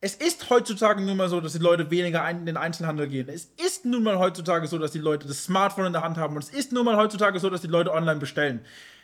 Es ist heutzutage nun mal so, dass die Leute weniger in den Einzelhandel gehen. Es ist nun mal heutzutage so, dass die Leute das Smartphone in der Hand haben. Und es ist nun mal heutzutage so, dass die Leute online bestellen.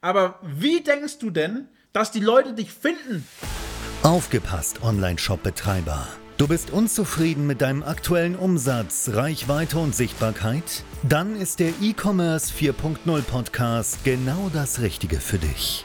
Aber wie denkst du denn, dass die Leute dich finden? Aufgepasst, Online-Shop-Betreiber. Du bist unzufrieden mit deinem aktuellen Umsatz, Reichweite und Sichtbarkeit? Dann ist der E-Commerce 4.0 Podcast genau das Richtige für dich.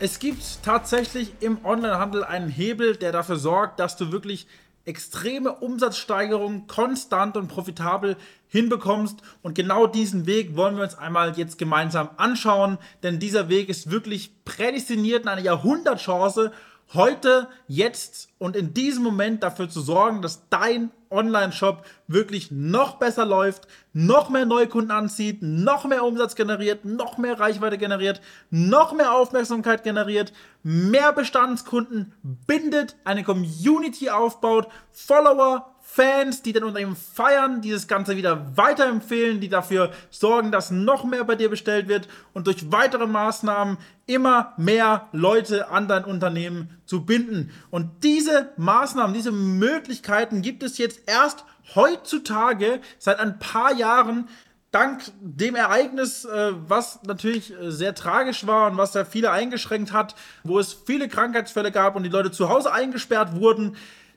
Es gibt tatsächlich im Onlinehandel einen Hebel, der dafür sorgt, dass du wirklich extreme Umsatzsteigerungen konstant und profitabel hinbekommst. Und genau diesen Weg wollen wir uns einmal jetzt gemeinsam anschauen, denn dieser Weg ist wirklich prädestiniert in eine Jahrhundertchance heute, jetzt und in diesem Moment dafür zu sorgen, dass dein Online-Shop wirklich noch besser läuft, noch mehr Neukunden anzieht, noch mehr Umsatz generiert, noch mehr Reichweite generiert, noch mehr Aufmerksamkeit generiert, mehr Bestandskunden bindet, eine Community aufbaut, Follower, Fans, die dann unter ihm feiern, dieses Ganze wieder weiterempfehlen, die dafür sorgen, dass noch mehr bei dir bestellt wird und durch weitere Maßnahmen immer mehr Leute an dein Unternehmen zu binden. Und diese Maßnahmen, diese Möglichkeiten gibt es jetzt erst heutzutage seit ein paar Jahren dank dem Ereignis, äh, was natürlich äh, sehr tragisch war und was ja viele eingeschränkt hat, wo es viele Krankheitsfälle gab und die Leute zu Hause eingesperrt wurden,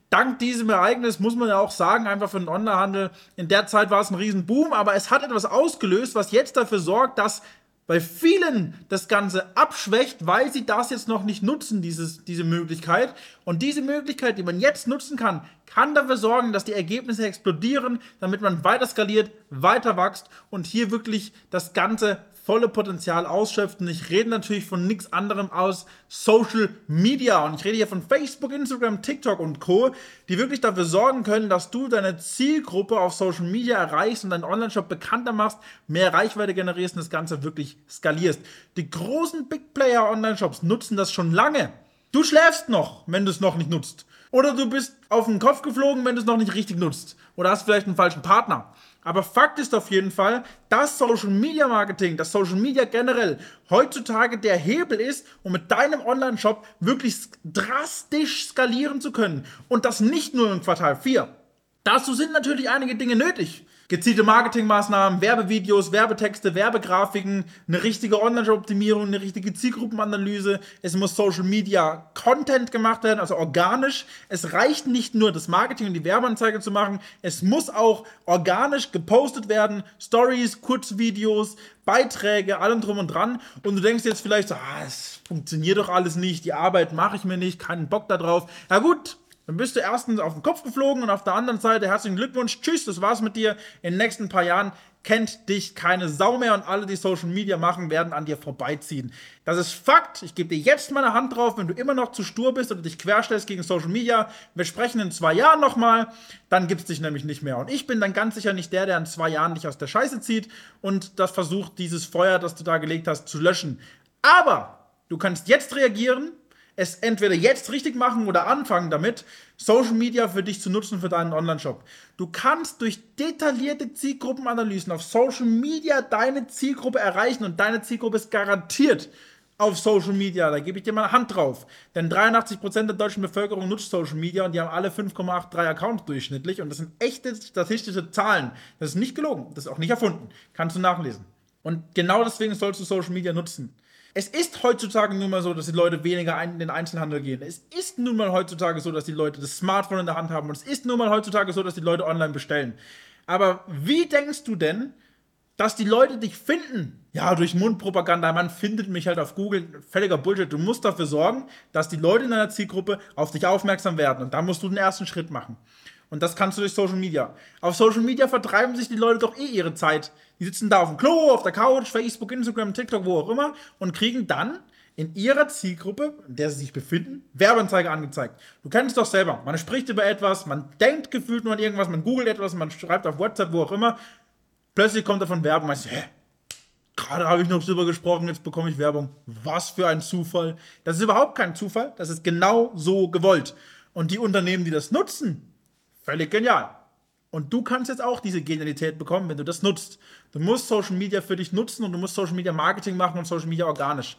dank diesem Ereignis muss man ja auch sagen, einfach für den Onlinehandel, in der Zeit war es ein Riesenboom, aber es hat etwas ausgelöst, was jetzt dafür sorgt, dass bei vielen das Ganze abschwächt, weil sie das jetzt noch nicht nutzen, dieses, diese Möglichkeit. Und diese Möglichkeit, die man jetzt nutzen kann, kann dafür sorgen, dass die Ergebnisse explodieren, damit man weiter skaliert, weiter wächst und hier wirklich das Ganze volle Potenzial ausschöpft. Und ich rede natürlich von nichts anderem aus Social Media. Und ich rede hier von Facebook, Instagram, TikTok und Co., die wirklich dafür sorgen können, dass du deine Zielgruppe auf Social Media erreichst und deinen Online-Shop bekannter machst, mehr Reichweite generierst und das Ganze wirklich skalierst. Die großen Big Player Online-Shops nutzen das schon lange. Du schläfst noch, wenn du es noch nicht nutzt. Oder du bist auf den Kopf geflogen, wenn du es noch nicht richtig nutzt. Oder hast vielleicht einen falschen Partner. Aber Fakt ist auf jeden Fall, dass Social Media Marketing, dass Social Media generell heutzutage der Hebel ist, um mit deinem Online-Shop wirklich drastisch skalieren zu können. Und das nicht nur im Quartal 4. Dazu sind natürlich einige Dinge nötig gezielte Marketingmaßnahmen, Werbevideos, Werbetexte, Werbegrafiken, eine richtige Online-Optimierung, eine richtige Zielgruppenanalyse. Es muss Social Media Content gemacht werden, also organisch. Es reicht nicht nur das Marketing und die Werbeanzeige zu machen, es muss auch organisch gepostet werden. Stories, Kurzvideos, Beiträge, allem drum und dran. Und du denkst jetzt vielleicht so, ah, es funktioniert doch alles nicht, die Arbeit mache ich mir nicht, keinen Bock darauf. Ja gut, dann bist du erstens auf den Kopf geflogen und auf der anderen Seite herzlichen Glückwunsch, tschüss, das war's mit dir. In den nächsten paar Jahren kennt dich keine Sau mehr und alle, die Social Media machen, werden an dir vorbeiziehen. Das ist Fakt. Ich gebe dir jetzt meine Hand drauf, wenn du immer noch zu stur bist oder dich querstellst gegen Social Media. Wir sprechen in zwei Jahren nochmal, dann gibt's dich nämlich nicht mehr. Und ich bin dann ganz sicher nicht der, der in zwei Jahren dich aus der Scheiße zieht und das versucht, dieses Feuer, das du da gelegt hast, zu löschen. Aber du kannst jetzt reagieren, es entweder jetzt richtig machen oder anfangen damit, Social Media für dich zu nutzen für deinen Online-Shop. Du kannst durch detaillierte Zielgruppenanalysen auf Social Media deine Zielgruppe erreichen und deine Zielgruppe ist garantiert auf Social Media. Da gebe ich dir mal eine Hand drauf. Denn 83% der deutschen Bevölkerung nutzt Social Media und die haben alle 5,83 Accounts durchschnittlich und das sind echte statistische Zahlen. Das ist nicht gelogen, das ist auch nicht erfunden. Kannst du nachlesen. Und genau deswegen sollst du Social Media nutzen. Es ist heutzutage nun mal so, dass die Leute weniger in den Einzelhandel gehen. Es ist nun mal heutzutage so, dass die Leute das Smartphone in der Hand haben. Und es ist nun mal heutzutage so, dass die Leute online bestellen. Aber wie denkst du denn, dass die Leute dich finden? Ja, durch Mundpropaganda. Man findet mich halt auf Google. Völliger Bullshit. Du musst dafür sorgen, dass die Leute in deiner Zielgruppe auf dich aufmerksam werden. Und da musst du den ersten Schritt machen. Und das kannst du durch Social Media. Auf Social Media vertreiben sich die Leute doch eh ihre Zeit. Die sitzen da auf dem Klo, auf der Couch, Facebook, Instagram, TikTok, wo auch immer und kriegen dann in ihrer Zielgruppe, in der sie sich befinden, Werbeanzeige angezeigt. Du kennst es doch selber. Man spricht über etwas, man denkt gefühlt nur an irgendwas, man googelt etwas, man schreibt auf WhatsApp, wo auch immer. Plötzlich kommt davon Werbung. Man sagt, hä? Gerade habe ich noch drüber gesprochen, jetzt bekomme ich Werbung. Was für ein Zufall. Das ist überhaupt kein Zufall, das ist genau so gewollt. Und die Unternehmen, die das nutzen, völlig genial. Und du kannst jetzt auch diese Genialität bekommen, wenn du das nutzt. Du musst Social Media für dich nutzen und du musst Social Media Marketing machen und Social Media organisch.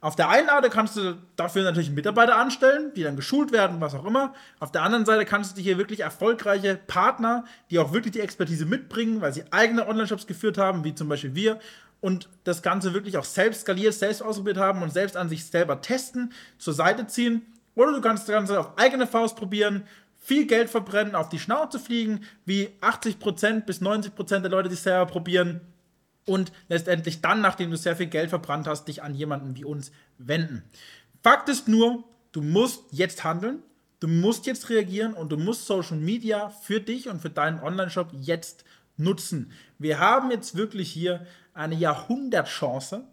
Auf der einen Seite kannst du dafür natürlich Mitarbeiter anstellen, die dann geschult werden, was auch immer. Auf der anderen Seite kannst du dir hier wirklich erfolgreiche Partner, die auch wirklich die Expertise mitbringen, weil sie eigene Online-Shops geführt haben, wie zum Beispiel wir, und das Ganze wirklich auch selbst skaliert, selbst ausprobiert haben und selbst an sich selber testen, zur Seite ziehen. Oder du kannst das Ganze auf eigene Faust probieren, viel Geld verbrennen, auf die Schnauze fliegen, wie 80% bis 90% der Leute, die es selber probieren und letztendlich dann, nachdem du sehr viel Geld verbrannt hast, dich an jemanden wie uns wenden. Fakt ist nur, du musst jetzt handeln, du musst jetzt reagieren und du musst Social Media für dich und für deinen Online-Shop jetzt nutzen. Wir haben jetzt wirklich hier eine Jahrhundertchance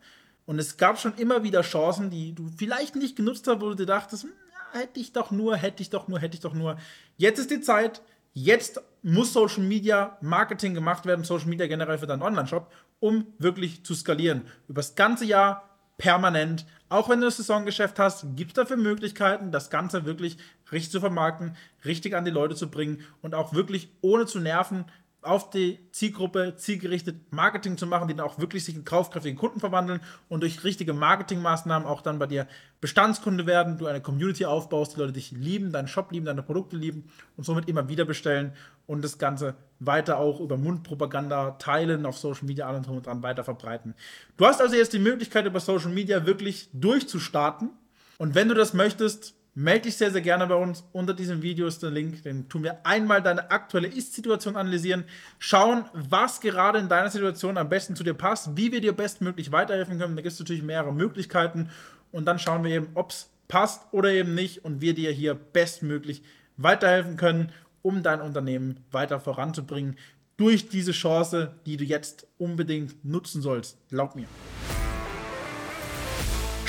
und es gab schon immer wieder Chancen, die du vielleicht nicht genutzt hast, wo du dir dachtest, hm, hätte ich doch nur, hätte ich doch nur, hätte ich doch nur. Jetzt ist die Zeit, jetzt muss Social Media Marketing gemacht werden, Social Media generell für deinen Online-Shop, um wirklich zu skalieren. Über das ganze Jahr permanent. Auch wenn du das Saisongeschäft hast, gibt es dafür Möglichkeiten, das Ganze wirklich richtig zu vermarkten, richtig an die Leute zu bringen und auch wirklich ohne zu nerven auf die Zielgruppe zielgerichtet Marketing zu machen, die dann auch wirklich sich in kaufkräftigen Kunden verwandeln und durch richtige Marketingmaßnahmen auch dann bei dir Bestandskunde werden, du eine Community aufbaust, die Leute dich lieben, deinen Shop lieben, deine Produkte lieben und somit immer wieder bestellen und das Ganze weiter auch über Mundpropaganda teilen, auf Social Media allem und dran weiter verbreiten. Du hast also jetzt die Möglichkeit, über Social Media wirklich durchzustarten und wenn du das möchtest, Melde dich sehr, sehr gerne bei uns. Unter diesem Video ist der Link. Den tun wir einmal deine aktuelle Ist-Situation analysieren, schauen, was gerade in deiner Situation am besten zu dir passt, wie wir dir bestmöglich weiterhelfen können. Da gibt es natürlich mehrere Möglichkeiten. Und dann schauen wir eben, ob es passt oder eben nicht und wir dir hier bestmöglich weiterhelfen können, um dein Unternehmen weiter voranzubringen durch diese Chance, die du jetzt unbedingt nutzen sollst. Glaub mir.